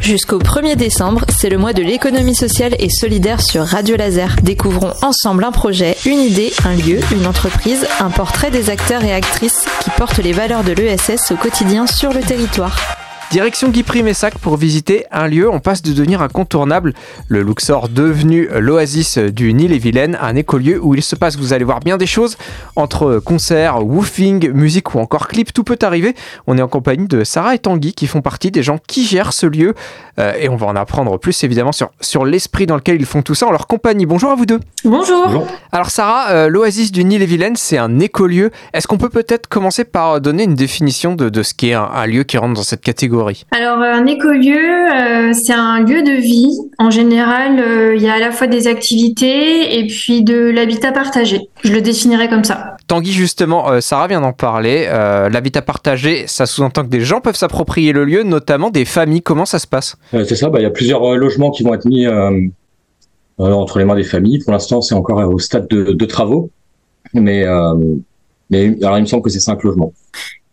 Jusqu'au 1er décembre, c'est le mois de l'économie sociale et solidaire sur Radio Laser. Découvrons ensemble un projet, une idée, un lieu, une entreprise, un portrait des acteurs et actrices qui portent les valeurs de l'ESS au quotidien sur le territoire. Direction Guy Primessac pour visiter un lieu on passe de devenir incontournable. Le Luxor devenu l'oasis du Nil-et-Vilaine, un écolieu où il se passe, vous allez voir bien des choses, entre concerts, woofing, musique ou encore clips, tout peut arriver. On est en compagnie de Sarah et Tanguy qui font partie des gens qui gèrent ce lieu euh, et on va en apprendre plus évidemment sur, sur l'esprit dans lequel ils font tout ça en leur compagnie. Bonjour à vous deux. Bonjour. Alors Sarah, euh, l'oasis du Nil-et-Vilaine, c'est un écolieu. Est-ce qu'on peut peut-être commencer par donner une définition de, de ce qu'est un, un lieu qui rentre dans cette catégorie? Alors, un écolieu, euh, c'est un lieu de vie. En général, euh, il y a à la fois des activités et puis de l'habitat partagé. Je le définirais comme ça. Tanguy, justement, euh, Sarah vient d'en parler. l'habitat partagé, ça sous-entend que des gens peuvent s'approprier le lieu, notamment des familles. Comment ça se passe? C'est ça, bah, il y a plusieurs logements qui vont être mis entre les mains des familles. Pour l'instant, c'est encore au stade de, travaux. Mais, mais alors, il me semble que c'est cinq logements.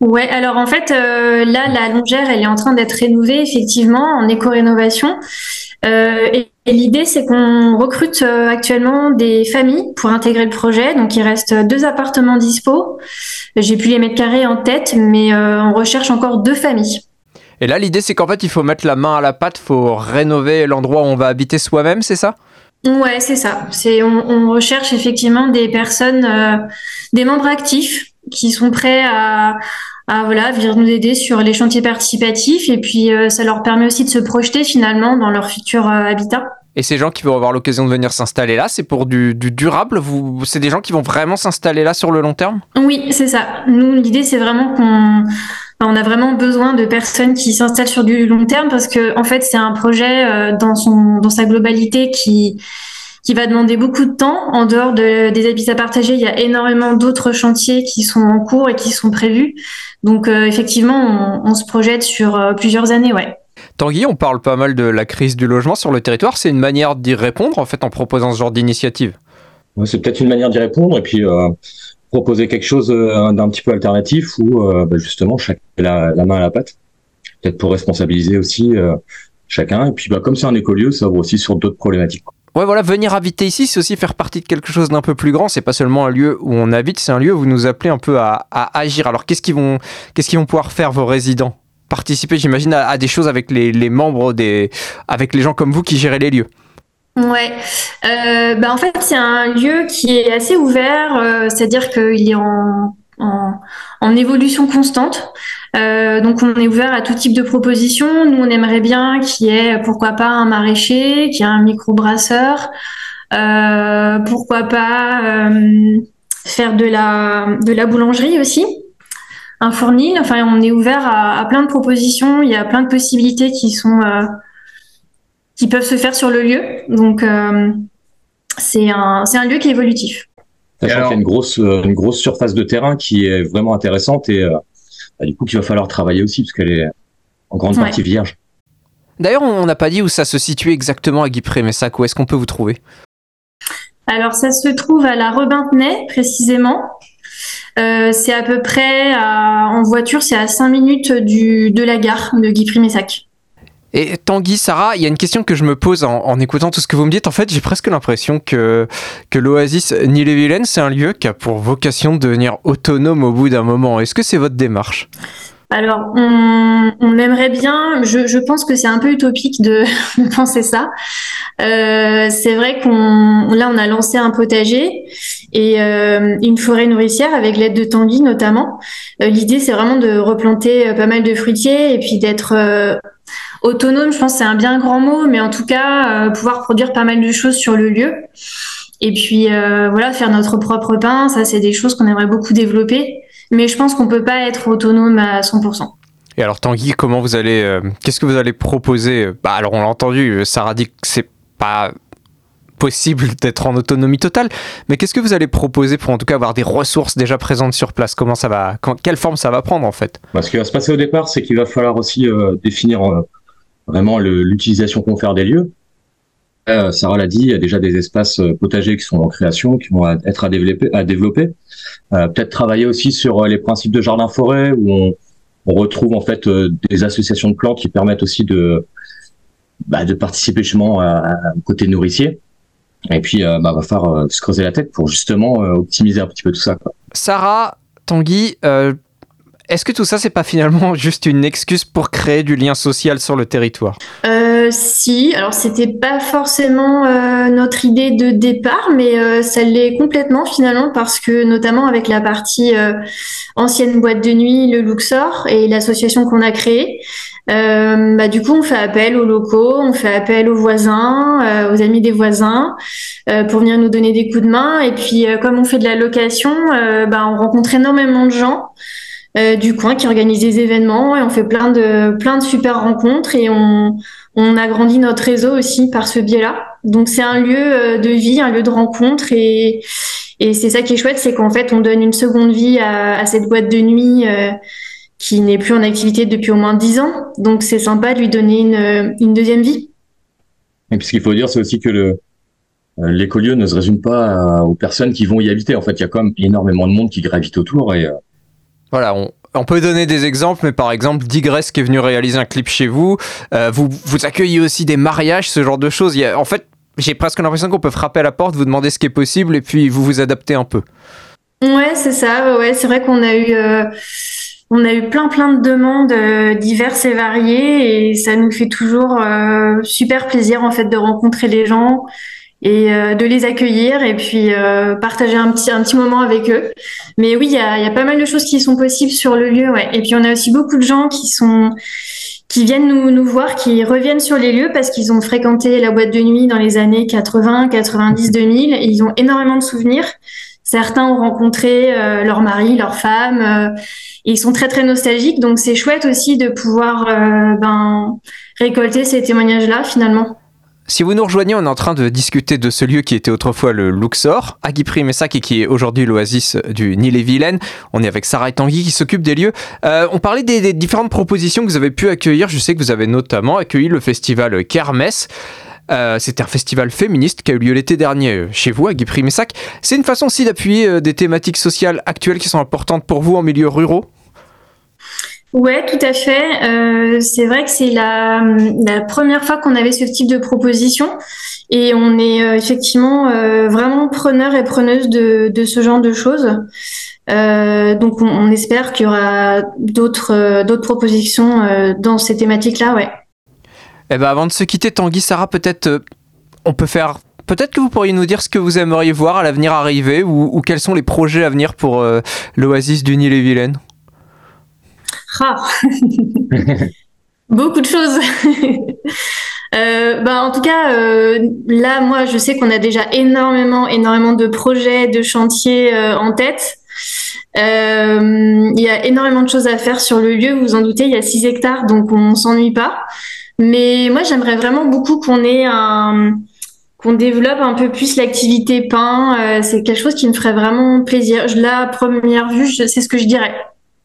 Ouais, alors en fait, euh, là, la longère, elle est en train d'être rénovée, effectivement, en éco-rénovation. Euh, et, l'idée, c'est qu'on recrute euh, actuellement des familles pour intégrer le projet. Donc, il reste deux appartements dispo. J'ai plus les mètres carrés en tête, mais on recherche encore deux familles. Et là, l'idée, c'est qu'en fait, il faut mettre la main à la pâte, il faut rénover l'endroit où on va habiter soi-même, c'est ça? Ouais, c'est ça. C'est on, on, recherche effectivement des personnes, des membres actifs qui sont prêts à, à voilà venir nous aider sur les chantiers participatifs et puis euh, ça leur permet aussi de se projeter finalement dans leur futur euh, habitat. Et ces gens qui vont avoir l'occasion de venir s'installer là, c'est pour du, du durable? Vous, C'est des gens qui vont vraiment s'installer là sur le long terme? Oui, c'est ça. Nous, l'idée, c'est vraiment qu'on on a vraiment besoin de personnes qui s'installent sur du long terme parce que en fait, c'est un projet euh, dans, son, dans sa globalité qui, qui va demander beaucoup de temps. En dehors de, des habitats partagés, il y a énormément d'autres chantiers qui sont en cours et qui sont prévus. Donc euh, effectivement, on, se projette sur euh, plusieurs années, ouais. Tanguy, on parle pas mal de la crise du logement sur le territoire. C'est une manière d'y répondre en fait en proposant ce genre d'initiative. c'est peut-être une manière d'y répondre et puis euh, proposer quelque chose d'un petit peu alternatif où bah, justement chacun la, la main à la pâte, peut-être pour responsabiliser aussi chacun. Et puis bah, comme c'est un écolieu, ça vaut aussi sur d'autres problématiques. Voilà, venir habiter ici, c'est aussi faire partie de quelque chose d'un peu plus grand. C'est pas seulement un lieu où on habite, c'est un lieu où vous nous appelez un peu à, agir. Alors, qu'est-ce qu'ils vont, qu'est-ce vont pouvoir faire vos résidents? Participer, j'imagine, à, des choses avec les, membres des, avec les gens comme vous qui gérez les lieux. Ouais, euh, bah en fait c'est un lieu qui est assez ouvert, euh, c'est-à-dire qu'il est en, évolution constante. Euh, donc on est ouvert à tout type de propositions. Nous on aimerait bien qu'il y ait pourquoi pas un maraîcher, qu'il y ait un micro-brasseur, euh, pourquoi pas euh, faire de la, de la boulangerie aussi, un fournil. Enfin on est ouvert à, plein de propositions, il y a plein de possibilités qui sont qui peuvent se faire sur le lieu. Donc c'est un, c'est un lieu qui est évolutif. Sachant qu'il y a une grosse, une grosse surface de terrain qui est vraiment intéressante et bah, du coup qu'il va falloir travailler aussi parce qu'elle est en grande partie vierge. D'ailleurs, on n'a pas dit où ça se situe exactement à Guipré, mais ça, où est-ce qu'on peut vous trouver? Alors, ça se trouve à la Rebintenay, précisément. Euh, c'est à peu près, en voiture, c'est à 5 minutes du, de la gare de Guipry-Messac. Et Tanguy, Sarah, il y a une question que je me pose en, écoutant tout ce que vous me dites. En fait, j'ai presque l'impression que, l'Oasis Nîmes-et-Vilaine, c'est un lieu qui a pour vocation de devenir autonome au bout d'un moment. Est-ce que c'est votre démarche? Alors, on, aimerait bien, je, pense que c'est un peu utopique de, penser ça. Euh, c'est vrai qu'on, là, on a lancé un potager et euh, une forêt nourricière avec l'aide de Tanguy notamment. Euh, l'idée, c'est vraiment de replanter pas mal de fruitiers et puis d'être Autonome, je pense c'est un bien grand mot, mais en tout cas, euh, pouvoir produire pas mal de choses sur le lieu. Et puis euh, voilà, faire notre propre pain, ça c'est des choses qu'on aimerait beaucoup développer. Mais je pense qu'on peut pas être autonome à 100%. Et alors Tanguy, comment vous allez, euh, qu'est-ce que vous allez proposer? Bah alors on l'a entendu, Sarah dit que c'est pas possible d'être en autonomie totale. Mais qu'est-ce que vous allez proposer pour en tout cas avoir des ressources déjà présentes sur place? Comment ça va Quelle forme ça va prendre en fait? Bah, Ce qui va se passer au départ, c'est qu'il va falloir aussi euh, définir euh, vraiment l'utilisation qu'on fait des lieux. Euh, Sarah l'a dit, il y a déjà des espaces potagers qui sont en création, qui vont être à développer. À développer. Peut-être travailler aussi sur les principes de jardin-forêt, où on, retrouve en fait des associations de plantes qui permettent aussi de bah, participer justement à, côté nourricier. Et puis, bah, va falloir se creuser la tête pour justement optimiser un petit peu tout ça. Sarah, Tanguy, est-ce que tout ça, c'est pas finalement juste une excuse pour créer du lien social sur le territoire euh, Si, alors c'était pas forcément euh, notre idée de départ, mais euh, ça l'est complètement finalement parce que notamment avec la partie ancienne boîte de nuit, le Luxor et l'association qu'on a créée, bah, du coup on fait appel aux locaux, on fait appel aux voisins, aux amis des voisins pour venir nous donner des coups de main. Et puis comme on fait de la location, bah, on rencontre énormément de gens. Euh, du coin qui organise des événements et on fait plein de plein de super rencontres et on on agrandit notre réseau aussi par ce biais-là. Donc c'est un lieu euh, de vie, un lieu de rencontre et et c'est ça qui est chouette, c'est qu'en fait on donne une seconde vie à, cette boîte de nuit euh, qui n'est plus en activité depuis au moins dix ans. Donc c'est sympa de lui donner une, une deuxième vie. Et puis ce qu'il faut dire, c'est aussi que le l'écolieu ne se résume pas aux personnes qui vont y habiter. En fait, il y a quand même énormément de monde qui gravite autour et voilà, on, peut donner des exemples, mais par exemple, Digress qui est venu réaliser un clip chez vous, euh, vous, accueillez aussi des mariages, ce genre de choses. En fait, j'ai presque l'impression qu'on peut frapper à la porte, vous demander ce qui est possible, et puis vous vous adaptez un peu. Ouais, c'est ça. Ouais, c'est vrai qu'on a eu, euh, on a eu plein plein de demandes euh, diverses et variées, et ça nous fait toujours super plaisir en fait de rencontrer les gens et euh, de les accueillir et puis euh, partager un petit un petit moment avec eux. Mais oui, il y a, y a, pas mal de choses qui sont possibles sur le lieu, ouais. Et puis on a aussi beaucoup de gens qui sont qui viennent nous, nous voir, qui reviennent sur les lieux parce qu'ils ont fréquenté la boîte de nuit dans les années 80, 90, 2000 et ils ont énormément de souvenirs. Certains ont rencontré euh, leur mari, leur femme, et ils sont très très nostalgiques. Donc c'est chouette aussi de pouvoir ben, récolter ces témoignages-là finalement. Si vous nous rejoignez, on est en train de discuter de ce lieu qui était autrefois le Luxor, à Guipry-Messac et qui est aujourd'hui l'oasis du Nil-et-Vilaine. On est avec Sarah et Tanguy qui s'occupent des lieux. Euh, on parlait des, différentes propositions que vous avez pu accueillir. Je sais que vous avez notamment accueilli le festival Kermesse. Euh, C'était un festival féministe qui a eu lieu l'été dernier euh, chez vous à Guipry-Messac. C'est une façon aussi d'appuyer des thématiques sociales actuelles qui sont importantes pour vous en milieu ruraux Ouais, tout à fait. Euh, c'est vrai que c'est la, première fois qu'on avait ce type de proposition et on est euh, effectivement euh, vraiment preneur et preneuse de, ce genre de choses. Donc on, espère qu'il y aura d'autres propositions dans ces thématiques-là, ouais. Eh ben avant de se quitter, Tanguy, Sarah, peut-être on peut faire Peut-être que vous pourriez nous dire ce que vous aimeriez voir à l'avenir arriver ou, quels sont les projets à venir pour l'Oasis du Nil-et-Vilaine. Beaucoup de choses. euh, bah, en tout cas, euh, là, moi, je sais qu'on a déjà énormément, énormément de projets, de chantiers euh, en tête. Il y a énormément de choses à faire sur le lieu. Vous vous en doutez, il y a 6 hectares, donc on s'ennuie pas. Mais moi, j'aimerais vraiment beaucoup qu'on ait qu'on développe un peu plus l'activité pain. c'est quelque chose qui me ferait vraiment plaisir. La première vue, c'est ce que je dirais.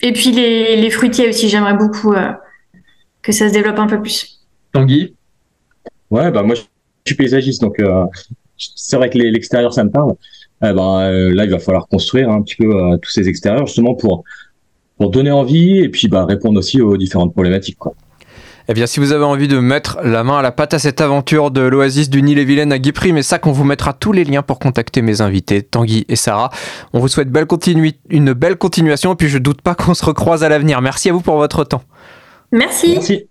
Et puis les, fruitiers aussi, j'aimerais beaucoup euh, que ça se développe un peu plus. Tanguy? Ouais, bah moi je suis paysagiste, donc euh, c'est vrai que l'extérieur ça me parle. Eh ben, euh, là, il va falloir construire un petit peu tous ces extérieurs justement pour pour donner envie et puis bah, répondre aussi aux différentes problématiques. Eh bien, si vous avez envie de mettre la main à la pâte à cette aventure de l'oasis du Nil-et-Vilaine à Guipry, mais ça qu'on vous mettra tous les liens pour contacter mes invités, Tanguy et Sarah. On vous souhaite belle une belle continuation, et puis je doute pas qu'on se recroise à l'avenir. Merci à vous pour votre temps. Merci. Merci.